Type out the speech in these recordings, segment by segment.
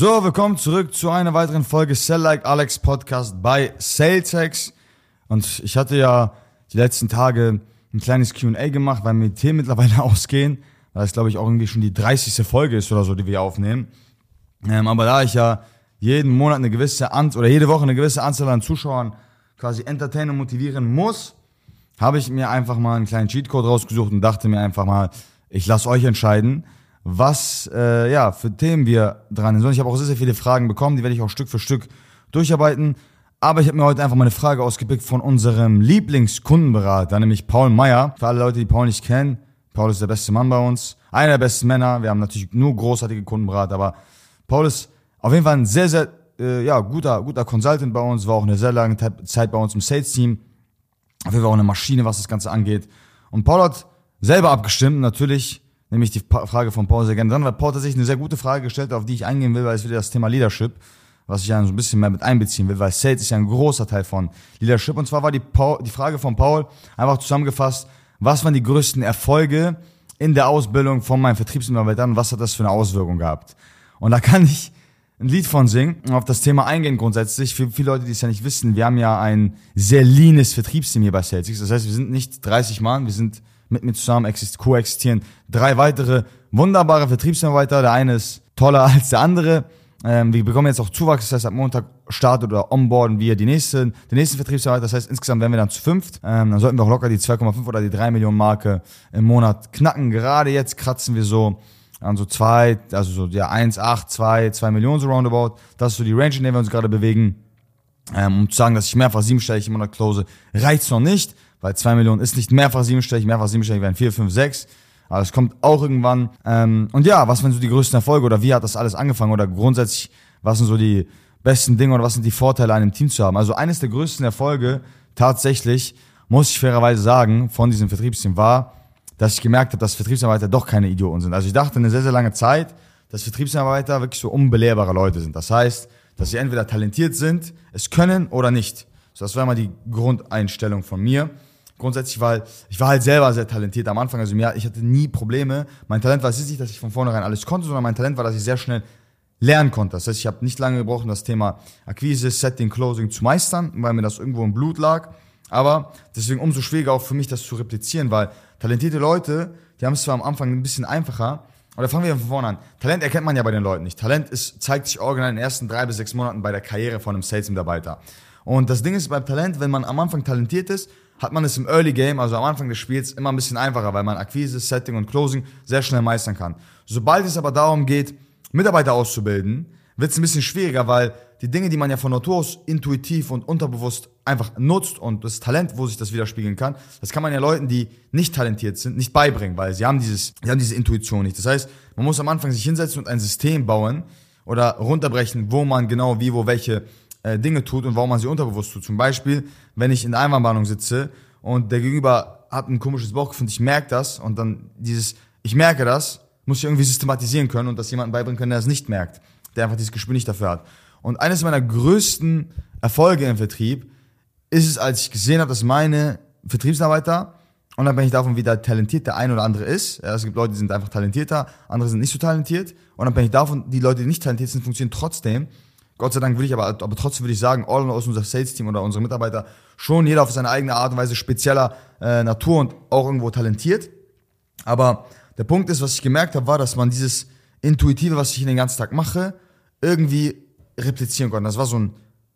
So, willkommen zurück zu einer weiteren Folge Sell Like Alex Podcast bei SalesX. Und ich hatte ja die letzten Tage ein kleines Q&A gemacht, weil mir die Themen mittlerweile ausgehen, weil es glaube ich auch irgendwie schon die 30. Folge ist oder so, die wir aufnehmen. Ähm, aber da ich ja jeden Monat eine gewisse Anzahl oder jede Woche eine gewisse Anzahl an Zuschauern quasi entertainen und motivieren muss, habe ich mir einfach mal einen kleinen Cheatcode rausgesucht und dachte mir einfach mal, ich lasse euch entscheiden, was äh, ja für Themen wir dran sind. Ich habe auch sehr, sehr viele Fragen bekommen, die werde ich auch Stück für Stück durcharbeiten. Aber ich habe mir heute einfach mal eine Frage ausgepickt von unserem Lieblingskundenberater, nämlich Paul Meyer. Für alle Leute, die Paul nicht kennen, Paul ist der beste Mann bei uns, einer der besten Männer. Wir haben natürlich nur großartige Kundenberater, aber Paul ist auf jeden Fall ein sehr, sehr äh, ja, guter, guter Consultant bei uns, war auch eine sehr lange Zeit bei uns im Sales-Team. Auf jeden Fall auch eine Maschine, was das Ganze angeht. Und Paul hat selber abgestimmt, natürlich nehme ich die Frage von Paul sehr gerne dran, weil Paul tatsächlich eine sehr gute Frage gestellt hat, auf die ich eingehen will, weil es wieder das Thema Leadership, was ich ja so ein bisschen mehr mit einbeziehen will, weil Sales ist ja ein großer Teil von Leadership. Und zwar war die, Paul, die Frage von Paul einfach zusammengefasst, was waren die größten Erfolge in der Ausbildung von meinen Vertriebsmitarbeitern und was hat das für eine Auswirkung gehabt? Und da kann ich ein Lied von singen und auf das Thema eingehen grundsätzlich. Für viele Leute, die es ja nicht wissen, wir haben ja ein sehr leanes Vertriebsteam hier bei Celtics. Das heißt, wir sind nicht 30 Mann, wir sind mit mir zusammen koexistieren drei weitere wunderbare Vertriebsmitarbeiter. Der eine ist toller als der andere. Ähm, wir bekommen jetzt auch Zuwachs, das heißt, ab Montag startet oder onboarden wir die nächsten, den nächsten Vertriebsmitarbeiter. Das heißt, insgesamt werden wir dann zu fünft. Ähm, dann sollten wir auch locker die 2,5 oder die 3 Millionen Marke im Monat knacken. Gerade jetzt kratzen wir so an so zwei, also so ja 1, 8, 2, 2 Millionen so roundabout. Das ist so die Range, in der wir uns gerade bewegen. Ähm, um zu sagen, dass ich mehrfach siebenstellig im Monat close, reicht's noch nicht, weil 2 Millionen ist nicht mehrfach siebenstellig, mehrfach siebenstellig wären 4, 5, 6. Aber es kommt auch irgendwann. Ähm, und ja, was waren so die größten Erfolge oder wie hat das alles angefangen oder grundsätzlich, was sind so die besten Dinge oder was sind die Vorteile, einem Team zu haben? Also eines der größten Erfolge tatsächlich, muss ich fairerweise sagen, von diesem Vertriebsteam war, dass ich gemerkt habe, dass Vertriebsarbeiter doch keine Idioten sind. Also ich dachte eine sehr, sehr lange Zeit, dass Vertriebsarbeiter wirklich so unbelehrbare Leute sind. Das heißt, dass sie entweder talentiert sind, es können oder nicht. So, das war immer die Grundeinstellung von mir. Grundsätzlich, weil ich war halt selber sehr talentiert am Anfang. Also mir, ich hatte nie Probleme. Mein Talent war es nicht, dass ich von vornherein alles konnte, sondern mein Talent war, dass ich sehr schnell lernen konnte. Das heißt, ich habe nicht lange gebraucht, das Thema Akquise, Setting, Closing zu meistern, weil mir das irgendwo im Blut lag. Aber deswegen umso schwieriger auch für mich, das zu replizieren, weil talentierte Leute, die haben es zwar am Anfang ein bisschen einfacher, oder fangen wir von vorne an. Talent erkennt man ja bei den Leuten nicht. Talent ist, zeigt sich original in den ersten drei bis sechs Monaten bei der Karriere von einem Sales-Mitarbeiter. Und das Ding ist beim Talent, wenn man am Anfang talentiert ist, hat man es im Early Game, also am Anfang des Spiels, immer ein bisschen einfacher, weil man Akquise, Setting und Closing sehr schnell meistern kann. Sobald es aber darum geht, Mitarbeiter auszubilden, wird es ein bisschen schwieriger, weil die Dinge, die man ja von Natur aus intuitiv und unterbewusst einfach nutzt und das Talent, wo sich das widerspiegeln kann, das kann man ja Leuten, die nicht talentiert sind, nicht beibringen, weil sie haben dieses, sie haben diese Intuition nicht. Das heißt, man muss am Anfang sich hinsetzen und ein System bauen oder runterbrechen, wo man genau wie, wo welche äh, Dinge tut und warum man sie unterbewusst tut. Zum Beispiel, wenn ich in der Einwandbahnung sitze und der Gegenüber hat ein komisches Bauchgefühl, ich merke das und dann dieses, ich merke das, muss ich irgendwie systematisieren können und das jemandem beibringen können, der es nicht merkt, der einfach dieses Gespür nicht dafür hat. Und eines meiner größten Erfolge im Vertrieb ist es, als ich gesehen habe, dass meine Vertriebsarbeiter, unabhängig davon, wie da talentiert der eine oder andere ist, ja, es gibt Leute, die sind einfach talentierter, andere sind nicht so talentiert, unabhängig davon, die Leute, die nicht talentiert sind, funktionieren trotzdem. Gott sei Dank würde ich aber, aber trotzdem würde ich sagen, all in all ist unser Sales-Team oder unsere Mitarbeiter schon jeder auf seine eigene Art und Weise spezieller äh, Natur und auch irgendwo talentiert. Aber der Punkt ist, was ich gemerkt habe, war, dass man dieses Intuitive, was ich den ganzen Tag mache, irgendwie replizieren konnte. Das war so ein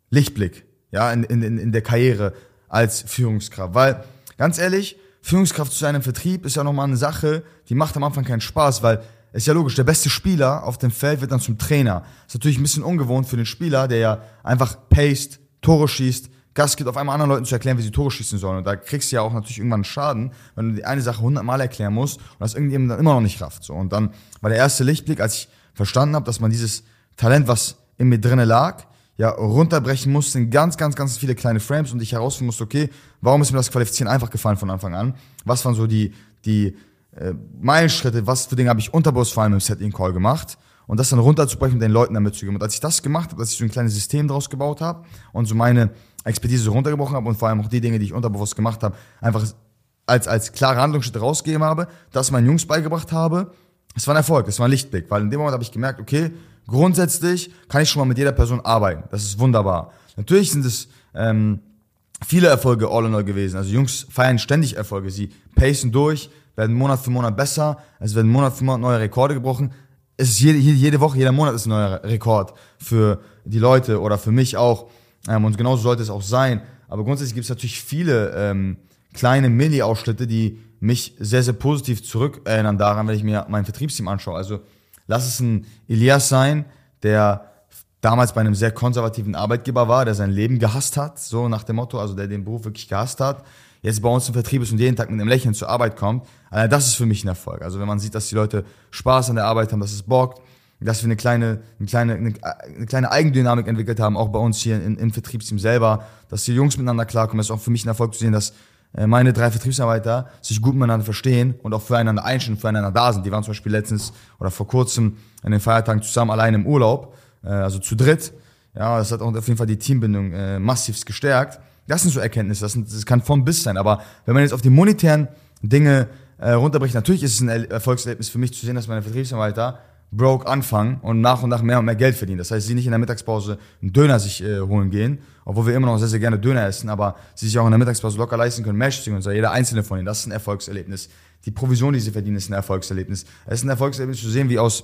Lichtblick, ja, in, in, in der Karriere als Führungskraft. Weil, ganz ehrlich, Führungskraft zu einem Vertrieb ist ja nochmal eine Sache, die macht am Anfang keinen Spaß, weil ist ja logisch, der beste Spieler auf dem Feld wird dann zum Trainer. Ist natürlich ein bisschen ungewohnt für den Spieler, der ja einfach paced, Tore schießt, Gas gibt, auf einmal anderen Leuten zu erklären, wie sie Tore schießen sollen. Und da kriegst du ja auch natürlich irgendwann einen Schaden, wenn du die eine Sache hundertmal erklären musst und das irgendjemand dann immer noch nicht rafft. So. Und dann war der erste Lichtblick, als ich verstanden habe, dass man dieses Talent, was in mir drinne lag, ja, runterbrechen musste in ganz, ganz, ganz viele kleine Frames und ich herausfinden musste, okay, warum ist mir das Qualifizieren einfach gefallen von Anfang an? Was waren so die, die äh, Meilenschritte, was für Dinge habe ich unterbewusst vor allem im Setting-Call gemacht? Und das dann runterzubrechen und den Leuten damit zu geben. Und als ich das gemacht habe, dass ich so ein kleines System draus gebaut habe und so meine Expertise runtergebrochen habe und vor allem auch die Dinge, die ich unterbewusst gemacht habe, einfach als, als klare Handlungsschritte rausgegeben habe, das meinen Jungs beigebracht habe, es war ein Erfolg, es war ein Lichtblick, weil in dem Moment habe ich gemerkt, okay, grundsätzlich kann ich schon mal mit jeder Person arbeiten. Das ist wunderbar. Natürlich sind es ähm, viele Erfolge all in all gewesen. Also Jungs feiern ständig Erfolge. Sie pacen durch, werden Monat für Monat besser. Es werden Monat für Monat neue Rekorde gebrochen. Es ist jede, jede Woche, jeder Monat ist ein neuer Rekord für die Leute oder für mich auch. Ähm, und genauso sollte es auch sein. Aber grundsätzlich gibt es natürlich viele ähm, kleine Mini-Ausschnitte, die mich sehr, sehr positiv zurückerinnern daran, wenn ich mir mein Vertriebsteam anschaue. Also lass es ein Elias sein, der damals bei einem sehr konservativen Arbeitgeber war, der sein Leben gehasst hat, so nach dem Motto, also der den Beruf wirklich gehasst hat, jetzt bei uns im Vertrieb ist und jeden Tag mit einem Lächeln zur Arbeit kommt, also das ist für mich ein Erfolg. Also wenn man sieht, dass die Leute Spaß an der Arbeit haben, dass es bockt, dass wir eine kleine, eine kleine, eine, eine kleine Eigendynamik entwickelt haben, auch bei uns hier in, im Vertriebsteam selber, dass die Jungs miteinander klarkommen, ist auch für mich ein Erfolg zu sehen, dass äh, meine drei Vertriebsarbeiter sich gut miteinander verstehen und auch füreinander einstehen, füreinander da sind. Die waren zum Beispiel letztens oder vor kurzem an den Feiertagen zusammen allein im Urlaub äh, also zu dritt. Ja, das hat auch auf jeden Fall die Teambindung äh, massiv gestärkt. Das sind so Erkenntnisse, das, sind, das kann von bis sein. Aber wenn man jetzt auf die monetären Dinge äh, runterbricht, natürlich ist es ein Erfolgserlebnis für mich zu sehen, dass meine Vertriebsarbeiter broke anfangen und nach und nach mehr und mehr Geld verdienen. Das heißt, sie nicht in der Mittagspause einen Döner sich äh, holen gehen, obwohl wir immer noch sehr, sehr gerne Döner essen, aber sie sich auch in der Mittagspause locker leisten können, Mesh und so, jeder einzelne von ihnen. Das ist ein Erfolgserlebnis. Die Provision, die sie verdienen, ist ein Erfolgserlebnis. Es ist ein Erfolgserlebnis zu sehen, wie aus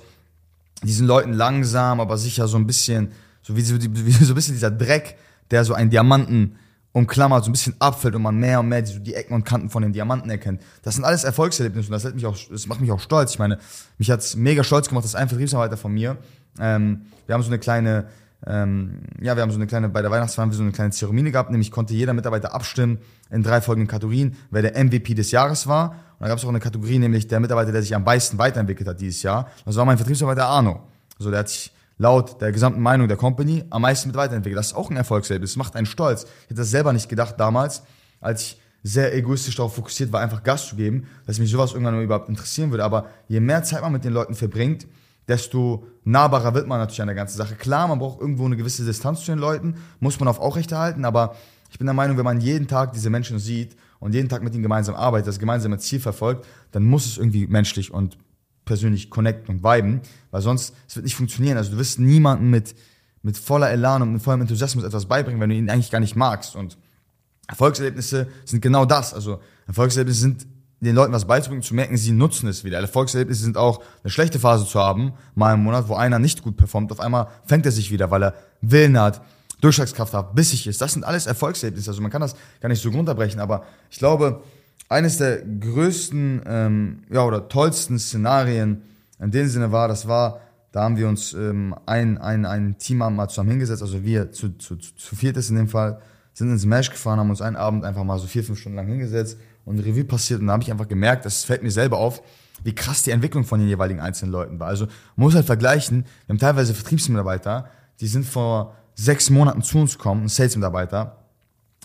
diesen Leuten langsam, aber sicher so ein bisschen, so wie, wie so ein bisschen dieser Dreck, der so einen Diamanten umklammert, so ein bisschen abfällt und man mehr und mehr die, die Ecken und Kanten von den Diamanten erkennt. Das sind alles Erfolgserlebnisse und das, hat mich auch, das macht mich auch stolz. Ich meine, mich hat's mega stolz gemacht, dass ein Vertriebsarbeiter von mir, ähm, wir haben so eine kleine, ähm, ja, wir haben so eine kleine, bei der Weihnachtsfeier haben wir so eine kleine Zeremonie gehabt, nämlich konnte jeder Mitarbeiter abstimmen in drei folgenden Kategorien, wer der MVP des Jahres war. Und da gab es auch eine Kategorie, nämlich der Mitarbeiter, der sich am meisten weiterentwickelt hat dieses Jahr. Das war mein Vertriebsarbeiter Arno. Also der hat sich laut der gesamten Meinung der Company am meisten mit weiterentwickelt. Das ist auch ein Erfolgserlebnis. Das macht einen stolz. Ich hätte das selber nicht gedacht damals, als ich sehr egoistisch darauf fokussiert war, einfach Gas zu geben, dass mich sowas irgendwann überhaupt interessieren würde. Aber je mehr Zeit man mit den Leuten verbringt, desto nahbarer wird man natürlich an der ganzen Sache. Klar, man braucht irgendwo eine gewisse Distanz zu den Leuten, muss man auf aufrechterhalten, aber ich bin der Meinung, wenn man jeden Tag diese Menschen sieht und jeden Tag mit ihnen gemeinsam arbeitet, das gemeinsame Ziel verfolgt, dann muss es irgendwie menschlich und persönlich connecten und viben, weil sonst es wird nicht funktionieren. Also du wirst niemanden mit, mit voller Elan und mit vollem Enthusiasmus etwas beibringen, wenn du ihn eigentlich gar nicht magst. Und Erfolgserlebnisse sind genau das. Also Erfolgserlebnisse sind den Leuten was beizubringen, zu merken, sie nutzen es wieder. Erfolgserlebnisse sind auch eine schlechte Phase zu haben, mal im Monat, wo einer nicht gut performt. Auf einmal fängt er sich wieder, weil er Willen hat, Durchschlagskraft hat, bissig ist. Das sind alles Erfolgserlebnisse. Also man kann das gar nicht so runterbrechen, aber ich glaube, eines der größten ähm, ja, oder tollsten Szenarien in dem Sinne war, das war, da haben wir uns ähm, ein, ein, ein Team mal zusammen hingesetzt, also wir zu, zu, zu, zu ist in dem Fall, sind ins Mesh gefahren, haben uns einen Abend einfach mal so vier, fünf Stunden lang hingesetzt und Revue passiert und da habe ich einfach gemerkt, das fällt mir selber auf, wie krass die Entwicklung von den jeweiligen einzelnen Leuten war. Also man muss halt vergleichen, wir haben teilweise Vertriebsmitarbeiter, die sind vor sechs Monaten zu uns gekommen, ein Sales-Mitarbeiter,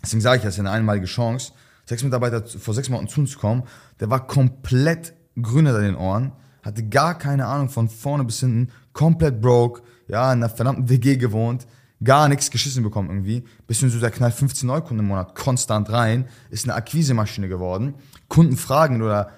deswegen sage ich, das ist eine einmalige Chance, sechs Mitarbeiter vor sechs Monaten zu uns kommen, der war komplett grün in den Ohren, hatte gar keine Ahnung von vorne bis hinten, komplett broke, ja, in einer verdammten WG gewohnt, gar nichts geschissen bekommen irgendwie, bis hin zu der knallt 15 Neukunden im Monat konstant rein, ist eine Akquisemaschine geworden, Kunden fragen oder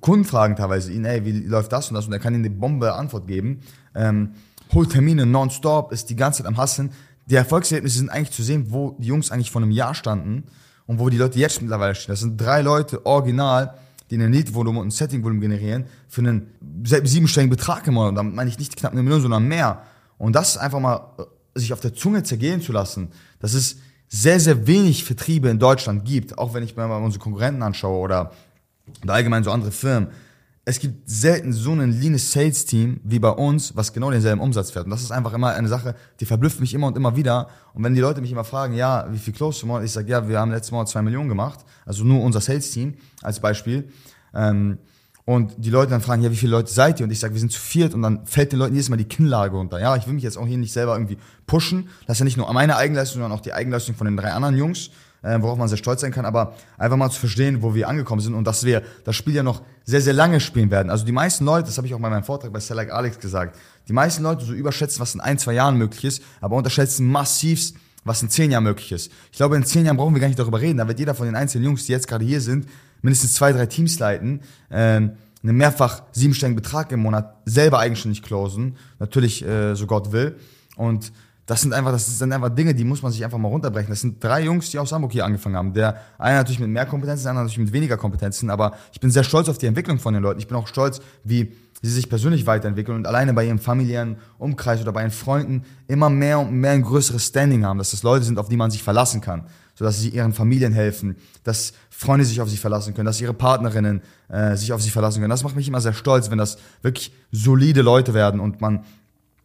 Kunden fragen teilweise ihn, ey, wie läuft das und das? Und er kann ihnen eine Bombe Antwort geben, ähm, holt Termine nonstop, ist die ganze Zeit am Hasseln. Die Erfolgserlebnisse sind eigentlich zu sehen, wo die Jungs eigentlich vor einem Jahr standen und wo die Leute jetzt mittlerweile stehen. Das sind drei Leute original, die ein Lead-Volumen und ein Setting-Volumen generieren für einen siebenstelligen Betrag im Monat. Und damit meine ich nicht knapp eine Million, sondern mehr. Und das einfach mal äh, sich auf der Zunge zergehen zu lassen, dass es sehr, sehr wenig Vertriebe in Deutschland gibt, auch wenn ich mir mal unsere Konkurrenten anschaue oder, oder allgemein so andere Firmen es gibt selten so ein leanes Sales-Team wie bei uns, was genau denselben Umsatz fährt. Und das ist einfach immer eine Sache, die verblüfft mich immer und immer wieder. Und wenn die Leute mich immer fragen, ja, wie viel close du Ich sage, ja, wir haben letztes Mal zwei Millionen gemacht. Also nur unser Sales-Team als Beispiel. Ähm, und die Leute dann fragen, ja, wie viele Leute seid ihr? Und ich sage, wir sind zu viert. Und dann fällt den Leuten jedes Mal die Kinnlage runter. Ja, ich will mich jetzt auch hier nicht selber irgendwie pushen. Das ist ja nicht nur meine Eigenleistung, sondern auch die Eigenleistung von den drei anderen Jungs äh, worauf man sehr stolz sein kann, aber einfach mal zu verstehen, wo wir angekommen sind und dass wir das Spiel ja noch sehr, sehr lange spielen werden. Also die meisten Leute, das habe ich auch bei meinem Vortrag bei Select Alex gesagt, die meisten Leute so überschätzen, was in ein, zwei Jahren möglich ist, aber unterschätzen massivst, was in zehn Jahren möglich ist. Ich glaube, in zehn Jahren brauchen wir gar nicht darüber reden. Da wird jeder von den einzelnen Jungs, die jetzt gerade hier sind, mindestens zwei, drei Teams leiten, ähm, einen mehrfach siebenstelligen Betrag im Monat selber eigenständig closen, natürlich äh, so Gott will. Und das sind einfach, das sind einfach Dinge, die muss man sich einfach mal runterbrechen. Das sind drei Jungs, die aus Hamburg hier angefangen haben. Der eine natürlich mit mehr Kompetenzen, der andere natürlich mit weniger Kompetenzen, aber ich bin sehr stolz auf die Entwicklung von den Leuten. Ich bin auch stolz, wie sie sich persönlich weiterentwickeln und alleine bei ihrem familiären Umkreis oder bei ihren Freunden immer mehr und mehr ein größeres Standing haben, dass das Leute sind, auf die man sich verlassen kann, sodass sie ihren Familien helfen, dass Freunde sich auf sie verlassen können, dass ihre Partnerinnen äh, sich auf sie verlassen können. Das macht mich immer sehr stolz, wenn das wirklich solide Leute werden und man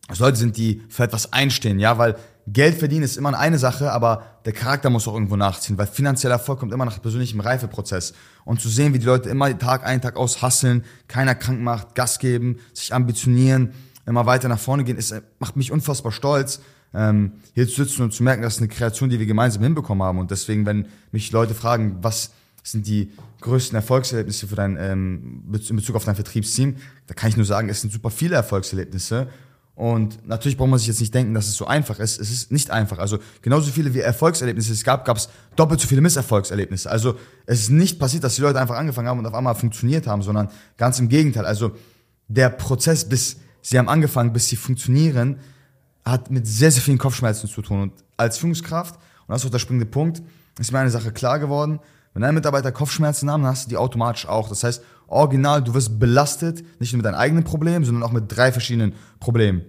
dass Leute sind, die für etwas einstehen, ja, weil Geld verdienen ist immer eine Sache, aber der Charakter muss auch irgendwo nachziehen, weil finanzieller Erfolg kommt immer nach persönlichem Reifeprozess. Und zu sehen, wie die Leute immer Tag ein, Tag aus hasseln, keiner krank macht, Gas geben, sich ambitionieren, immer weiter nach vorne gehen, ist, macht mich unfassbar stolz, ähm, hier zu sitzen und zu merken, das ist eine Kreation, die wir gemeinsam hinbekommen haben. Und deswegen, wenn mich Leute fragen, was sind die größten Erfolgserlebnisse für dein, ähm, in Bezug auf dein Vertriebsteam, da kann ich nur sagen, es sind super viele Erfolgserlebnisse. Und natürlich braucht man sich jetzt nicht denken, dass es so einfach ist. Es ist nicht einfach. Also genauso viele wie Erfolgserlebnisse es gab, gab es doppelt so viele Misserfolgserlebnisse. Also es ist nicht passiert, dass die Leute einfach angefangen haben und auf einmal funktioniert haben, sondern ganz im Gegenteil. Also der Prozess, bis sie haben angefangen, bis sie funktionieren, hat mit sehr, sehr vielen Kopfschmerzen zu tun. Und als Führungskraft, und das ist auch der springende Punkt, ist mir eine Sache klar geworden, wenn dein Mitarbeiter Kopfschmerzen haben, dann hast du die automatisch auch. Das heißt, original, du wirst belastet, nicht nur mit deinen eigenen Problemen, sondern auch mit drei verschiedenen Problemen.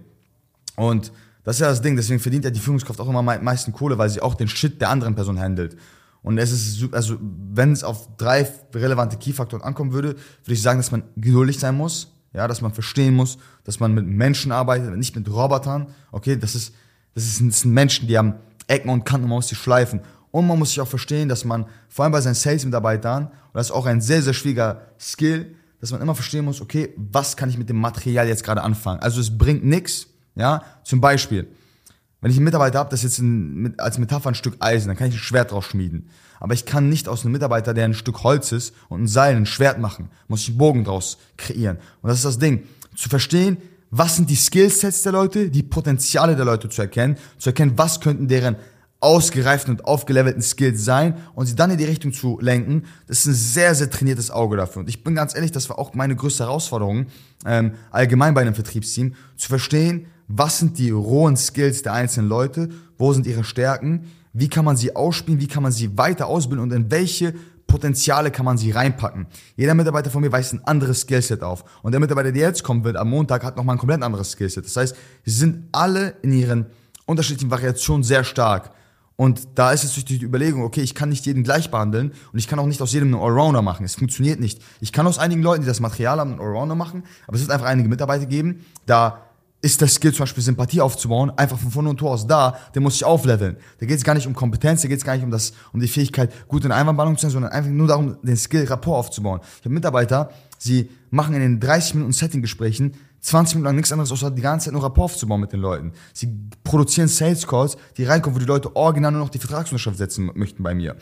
Und das ist ja das Ding, deswegen verdient ja die Führungskraft auch immer am meisten Kohle, weil sie auch den Shit der anderen Person handelt. Und es ist, also, wenn es auf drei relevante Key-Faktoren ankommen würde, würde ich sagen, dass man geduldig sein muss, ja, dass man verstehen muss, dass man mit Menschen arbeitet, nicht mit Robotern. Okay, das ist, das, ist, das sind Menschen, die haben Ecken und Kanten, man muss sie schleifen. Und man muss sich auch verstehen, dass man, vor allem bei seinen Sales-Mitarbeitern, und das ist auch ein sehr, sehr schwieriger Skill, dass man immer verstehen muss, okay, was kann ich mit dem Material jetzt gerade anfangen? Also es bringt nichts, ja, zum Beispiel, wenn ich einen Mitarbeiter habe, das ist jetzt ein, als Metapher ein Stück Eisen, dann kann ich ein Schwert draus schmieden. Aber ich kann nicht aus einem Mitarbeiter, der ein Stück Holz ist und ein Seil, ein Schwert machen, muss ich einen Bogen draus kreieren. Und das ist das Ding, zu verstehen, was sind die Skillsets der Leute, die Potenziale der Leute zu erkennen, zu erkennen, was könnten deren ausgereiften und aufgelevelten Skills sein und sie dann in die Richtung zu lenken, das ist ein sehr, sehr trainiertes Auge dafür. Und ich bin ganz ehrlich, das war auch meine größte Herausforderung, ähm, allgemein bei einem Vertriebsteam, zu verstehen, was sind die rohen Skills der einzelnen Leute, wo sind ihre Stärken, wie kann man sie ausspielen, wie kann man sie weiter ausbilden und in welche Potenziale kann man sie reinpacken. Jeder Mitarbeiter von mir weist ein anderes Skillset auf. Und der Mitarbeiter, der jetzt kommen wird, am Montag, hat nochmal ein komplett anderes Skillset. Das heißt, sie sind alle in ihren unterschiedlichen Variationen sehr stark. Und da ist es durch die Überlegung, okay, ich kann nicht jeden gleich behandeln und ich kann auch nicht aus jedem einen Allrounder machen. Es funktioniert nicht. Ich kann aus einigen Leuten, die das Material haben, einen Allrounder machen, aber es wird einfach einige Mitarbeiter geben, da ist das Skill zum Beispiel Sympathie aufzubauen, einfach von vorne und Tor aus da, der muss sich aufleveln. Da geht es gar nicht um Kompetenz, da geht es gar nicht um das, um die Fähigkeit, gut in Einwandballung zu sein, sondern einfach nur darum, den Skill Rapport aufzubauen. Ich habe Mitarbeiter, sie machen in den 30 Minuten Setting-Gesprächen 20 Minuten lang nichts anderes, außer die ganze Zeit nur Rapport aufzubauen mit den Leuten. Sie produzieren Sales Calls, die reinkommen, wo die Leute original nur noch die Vertragsunterschrift setzen möchten bei mir.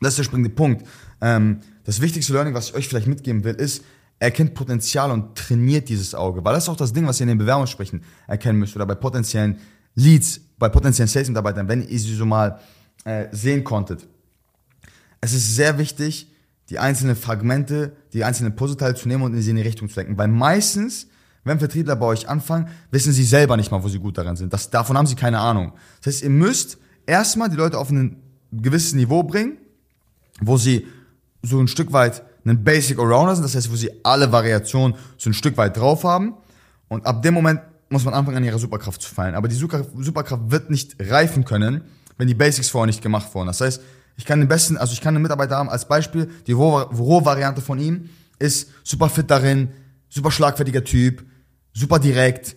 Das ist der springende Punkt. Ähm, das wichtigste Learning, was ich euch vielleicht mitgeben will, ist, erkennt Potenzial und trainiert dieses Auge. Weil das ist auch das Ding, was ihr in den Bewerbungssprechen erkennen müsst oder bei potenziellen Leads, bei potenziellen Sales-Mitarbeitern, wenn ihr sie so mal äh, sehen konntet. Es ist sehr wichtig, die einzelnen Fragmente, die einzelnen Puzzleteile zu nehmen und in sie in die Richtung zu lenken. Weil meistens, wenn Vertriebler bei euch anfangen, wissen sie selber nicht mal, wo sie gut daran sind. Das, davon haben sie keine Ahnung. Das heißt, ihr müsst erstmal die Leute auf ein gewisses Niveau bringen, wo sie so ein Stück weit einen Basic Allrounder sind, das heißt, wo sie alle Variationen so ein Stück weit drauf haben. Und ab dem Moment muss man anfangen, an ihre Superkraft zu fallen. Aber die Superkraft wird nicht reifen können, wenn die Basics vorher nicht gemacht wurden. Das heißt, ich kann den besten, also ich kann einen Mitarbeiter haben als Beispiel, die Rohvariante von ihm ist super fit darin, super schlagfertiger Typ, super direkt,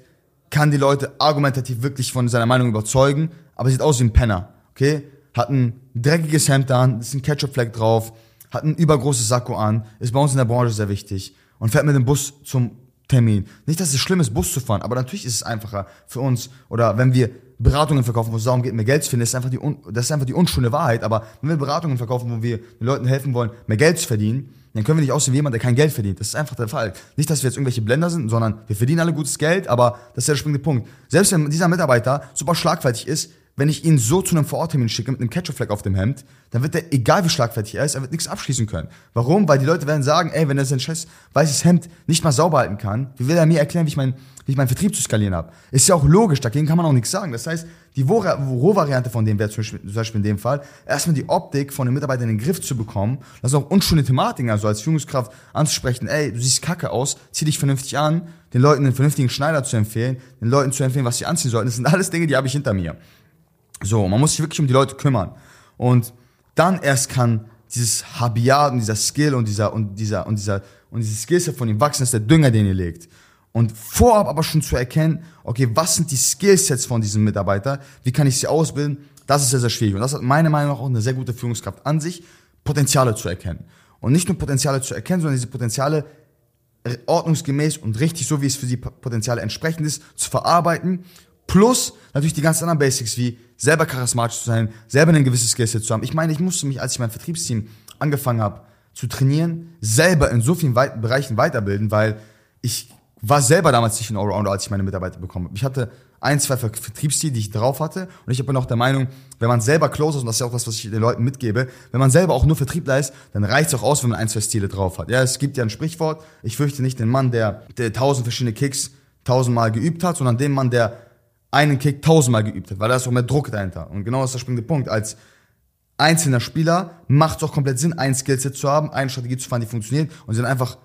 kann die Leute argumentativ wirklich von seiner Meinung überzeugen, aber sieht aus wie ein Penner, okay? Hat ein dreckiges Hemd an, ist ein Ketchup-Fleck drauf, hat ein übergroßes Sakko an, ist bei uns in der Branche sehr wichtig und fährt mit dem Bus zum Termin. Nicht, dass es schlimm ist, Bus zu fahren, aber natürlich ist es einfacher für uns oder wenn wir Beratungen verkaufen, wo es darum geht, mehr Geld zu finden, das ist einfach die, das ist einfach die unschöne Wahrheit. Aber wenn wir Beratungen verkaufen, wo wir den Leuten helfen wollen, mehr Geld zu verdienen, dann können wir nicht aussehen wie jemand, der kein Geld verdient. Das ist einfach der Fall. Nicht, dass wir jetzt irgendwelche Blender sind, sondern wir verdienen alle gutes Geld, aber das ist der springende Punkt. Selbst wenn dieser Mitarbeiter super schlagfertig ist, wenn ich ihn so zu einem Vororttermin schicke mit einem Ketchup-Fleck auf dem Hemd, dann wird er, egal wie schlagfertig er ist, er wird nichts abschließen können. Warum? Weil die Leute werden sagen, ey, wenn er sein scheiß weißes Hemd nicht mal sauber halten kann, wie will er mir erklären, wie ich, mein, wie ich meinen Vertrieb zu skalieren habe? Ist ja auch logisch, dagegen kann man auch nichts sagen. Das heißt, die Rohvariante von dem wäre zum Beispiel, in dem Fall, erstmal die Optik von den Mitarbeitern in den Griff zu bekommen. Das ist auch unschöne Thematiken, also als Führungskraft anzusprechen, ey, du siehst kacke aus, zieh dich vernünftig an, den Leuten einen vernünftigen Schneider zu empfehlen, den Leuten zu empfehlen, was sie anziehen sollten. Das sind alles Dinge, die habe ich hinter mir. So, man muss sich wirklich um die Leute kümmern. Und dann erst kann dieses Habiat und dieser Skill und dieser, und dieser, und dieser, und dieses Skillset von ihm wachsen, ist der Dünger, den ihr legt. Und vorab aber schon zu erkennen, okay, was sind die Skillsets von diesem Mitarbeiter? Wie kann ich sie ausbilden? Das ist sehr, sehr schwierig. Und das hat meiner Meinung nach auch eine sehr gute Führungskraft an sich, Potenziale zu erkennen. Und nicht nur Potenziale zu erkennen, sondern diese Potenziale ordnungsgemäß und richtig, so wie es für die Potenziale entsprechend ist, zu verarbeiten. Plus natürlich die ganzen anderen Basics wie selber charismatisch zu sein, selber ein gewisses Skillset zu haben. Ich meine, ich musste mich, als ich mein Vertriebsteam angefangen habe zu trainieren, selber in so vielen Weit Bereichen weiterbilden, weil ich war selber damals nicht ein Allrounder, als ich meine Mitarbeiter bekommen habe. Ich hatte ein, zwei Vertriebsstile, die ich drauf hatte. Und ich bin auch der Meinung, wenn man selber close ist, und das ist ja auch das, was ich den Leuten mitgebe, wenn man selber auch nur Vertriebler ist, dann reicht es auch aus, wenn man ein, zwei Stile drauf hat. Ja, es gibt ja ein Sprichwort, ich fürchte nicht den Mann, der, der tausend verschiedene Kicks tausendmal geübt hat, sondern den Mann, der einen Kick tausendmal geübt hat, weil da ist auch mehr Druck dahinter. Und genau das ist der springende Punkt. Als einzelner Spieler macht es auch komplett Sinn, ein Skillset zu haben, eine Strategie zu fahren, die funktioniert und sie dann einfach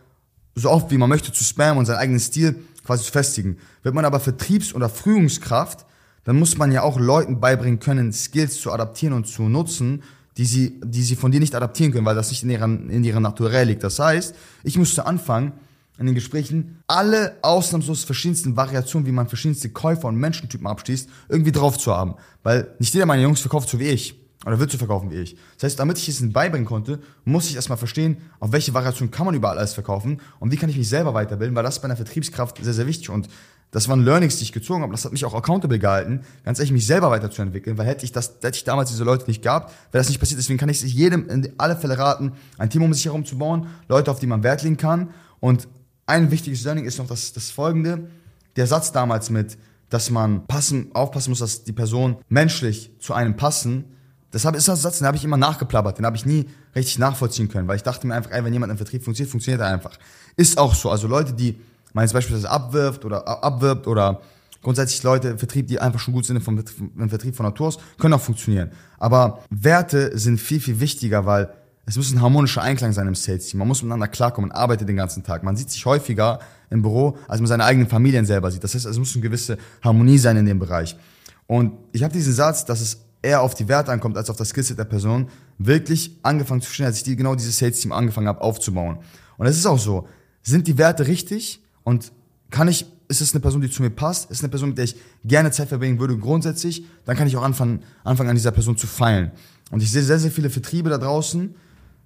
so oft wie man möchte zu spammen und seinen eigenen Stil quasi zu festigen. Wird man aber Vertriebs- oder Führungskraft, dann muss man ja auch Leuten beibringen können, Skills zu adaptieren und zu nutzen, die sie, die sie von dir nicht adaptieren können, weil das nicht in ihrer, in ihrer Naturell liegt. Das heißt, ich musste anfangen, in den Gesprächen alle ausnahmslos verschiedensten Variationen, wie man verschiedenste Käufer und Menschentypen abschließt, irgendwie drauf zu haben. Weil nicht jeder meiner Jungs verkauft so wie ich. Oder wird so verkaufen wie ich. Das heißt, damit ich es ihnen beibringen konnte, muss ich erstmal verstehen, auf welche Variation kann man überall alles verkaufen und wie kann ich mich selber weiterbilden, weil das ist bei einer Vertriebskraft sehr, sehr wichtig. Und das waren Learnings, die ich gezogen habe. Das hat mich auch accountable gehalten, ganz ehrlich, mich selber weiterzuentwickeln, weil hätte ich das, hätte ich damals diese Leute nicht gehabt, wäre das nicht passiert. Deswegen kann ich es jedem in alle Fälle raten, ein Team um sich herum zu bauen, Leute, auf die man Wert legen kann und ein wichtiges Learning ist noch das, das folgende. Der Satz damals mit, dass man passen, aufpassen muss, dass die Person menschlich zu einem passen, das ist ein Satz, den habe ich immer nachgeplappert, den habe ich nie richtig nachvollziehen können, weil ich dachte mir einfach, ey, wenn jemand im Vertrieb funktioniert, funktioniert er einfach. Ist auch so. Also Leute, die man jetzt beispielsweise abwirft oder abwirbt oder grundsätzlich Leute im Vertrieb, die einfach schon gut sind vom, im Vertrieb von Natur aus, können auch funktionieren. Aber Werte sind viel, viel wichtiger, weil es muss ein harmonischer Einklang sein im Sales-Team. Man muss miteinander klarkommen, arbeitet den ganzen Tag. Man sieht sich häufiger im Büro, als man seine eigenen Familien selber sieht. Das heißt, es muss eine gewisse Harmonie sein in dem Bereich. Und ich habe diesen Satz, dass es eher auf die Werte ankommt als auf das Skillset der Person, wirklich angefangen zu verstehen, als ich die, genau dieses Sales-Team angefangen habe aufzubauen. Und es ist auch so, sind die Werte richtig und kann ich, ist es eine Person, die zu mir passt, ist es eine Person, mit der ich gerne Zeit verbringen würde grundsätzlich, dann kann ich auch anfangen, anfangen an dieser Person zu feilen. Und ich sehe sehr, sehr viele Vertriebe da draußen,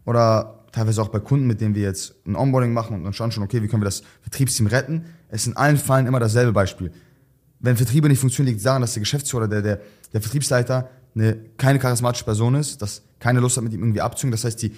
oder teilweise auch bei Kunden, mit denen wir jetzt ein Onboarding machen und dann schauen schon, okay, wie können wir das Vertriebsteam retten. Es ist in allen Fällen immer dasselbe Beispiel. Wenn Vertriebe nicht funktionieren, liegt es daran, dass der Geschäftsführer, der, der, der Vertriebsleiter eine, keine charismatische Person ist, dass keine Lust hat, mit ihm irgendwie abzuhängen. Das heißt, die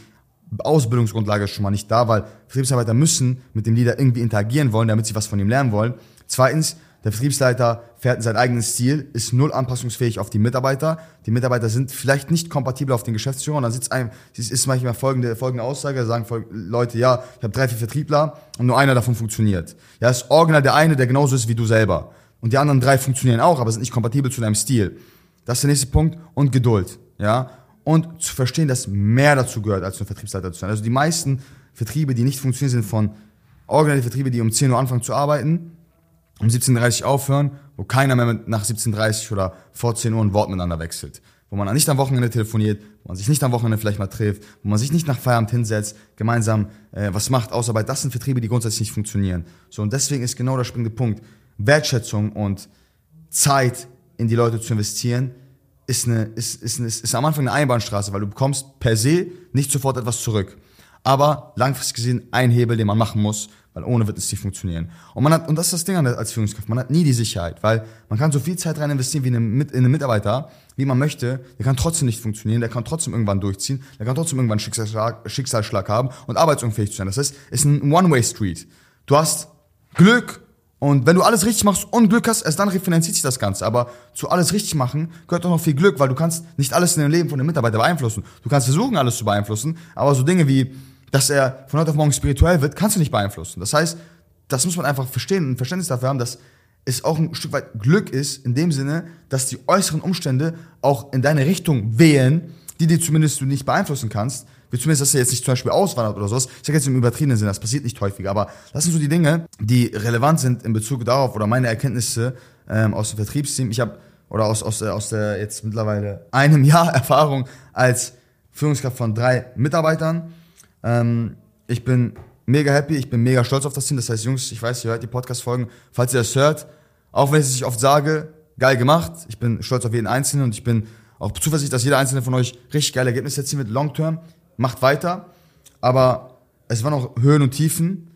Ausbildungsgrundlage ist schon mal nicht da, weil Vertriebsarbeiter müssen mit dem Leader irgendwie interagieren wollen, damit sie was von ihm lernen wollen. Zweitens, der Vertriebsleiter fährt seinen eigenen Stil, ist null anpassungsfähig auf die Mitarbeiter. Die Mitarbeiter sind vielleicht nicht kompatibel auf den Geschäftsführer. Und dann sitzt ein, es ist manchmal folgende, folgende Aussage, da sagen Leute, ja, ich habe drei, vier Vertriebler und nur einer davon funktioniert. Ja, ist original der eine, der genauso ist wie du selber. Und die anderen drei funktionieren auch, aber sind nicht kompatibel zu deinem Stil. Das ist der nächste Punkt. Und Geduld. Ja. Und zu verstehen, dass mehr dazu gehört, als nur Vertriebsleiter zu sein. Also die meisten Vertriebe, die nicht funktionieren, sind von originale Vertriebe, die um 10 Uhr anfangen zu arbeiten um 17.30 Uhr aufhören, wo keiner mehr nach 17.30 Uhr oder vor 10 Uhr ein Wort miteinander wechselt. Wo man nicht am Wochenende telefoniert, wo man sich nicht am Wochenende vielleicht mal trifft, wo man sich nicht nach Feierabend hinsetzt, gemeinsam äh, was macht, Ausarbeit. Das sind Vertriebe, die grundsätzlich nicht funktionieren. So, und deswegen ist genau der springende Punkt. Wertschätzung und Zeit in die Leute zu investieren, ist, eine, ist, ist, ist, ist am Anfang eine Einbahnstraße, weil du bekommst per se nicht sofort etwas zurück. Aber langfristig gesehen ein Hebel, den man machen muss, weil ohne wird es nicht funktionieren. Und man hat, und das ist das Ding als Führungskraft, man hat nie die Sicherheit, weil man kann so viel Zeit rein investieren wie in einen, in einen Mitarbeiter, wie man möchte, der kann trotzdem nicht funktionieren, der kann trotzdem irgendwann durchziehen, der kann trotzdem irgendwann Schicksalsschlag, Schicksalsschlag haben und arbeitsunfähig zu sein. Das heißt, es ist ein One-Way-Street. Du hast Glück Und wenn du alles richtig machst und Glück hast, erst dann refinanziert sich das Ganze. Aber zu alles richtig machen gehört auch noch viel Glück, weil du kannst nicht alles in dem Leben von dem Mitarbeiter beeinflussen. Du kannst versuchen, alles zu beeinflussen, aber so Dinge wie, dass er von heute auf morgen spirituell wird, kannst du nicht beeinflussen. Das heißt, das muss man einfach verstehen und ein Verständnis dafür haben, dass es auch ein Stück weit Glück ist, in dem Sinne, dass die äußeren Umstände auch in deine Richtung wehen, die dir zumindest du nicht beeinflussen kannst, wie zumindest, dass er jetzt nicht zum Beispiel auswandert oder sowas. Ich sage jetzt im übertriebenen Sinn, das passiert nicht häufig, aber das sind so die Dinge, die relevant sind in Bezug darauf oder meine Erkenntnisse ähm, aus dem Vertriebsteam. Ich habe oder aus, aus, aus der jetzt mittlerweile einem Jahr Erfahrung als Führungskraft von drei Mitarbeitern. Ähm, ich bin mega happy, ich bin mega stolz auf das Team. Das heißt, Jungs, ich weiß, ihr hört die Podcast-Folgen. Falls ihr das hört, auch wenn ich es nicht oft sage, geil gemacht. Ich bin stolz auf jeden Einzelnen und ich bin auch zuversichtlich, dass jeder Einzelne von euch richtig geile Ergebnisse erzielen wird, long term macht weiter. Aber es waren auch Höhen und Tiefen.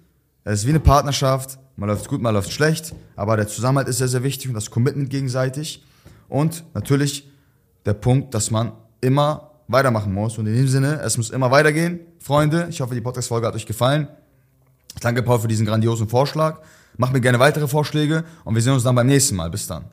Es ist wie eine Partnerschaft. Man läuft gut, man läuft schlecht. Aber der Zusammenhalt ist sehr, sehr wichtig und das Commitment gegenseitig. Und natürlich der Punkt, dass man immer weitermachen muss. Und in dem Sinne, es muss immer weitergehen. Freunde, ich hoffe, die Podcast-Folge hat euch gefallen. Danke, Paul, für diesen grandiosen Vorschlag. Mach mir gerne weitere Vorschläge und wir sehen uns dann beim nächsten Mal. Bis dann.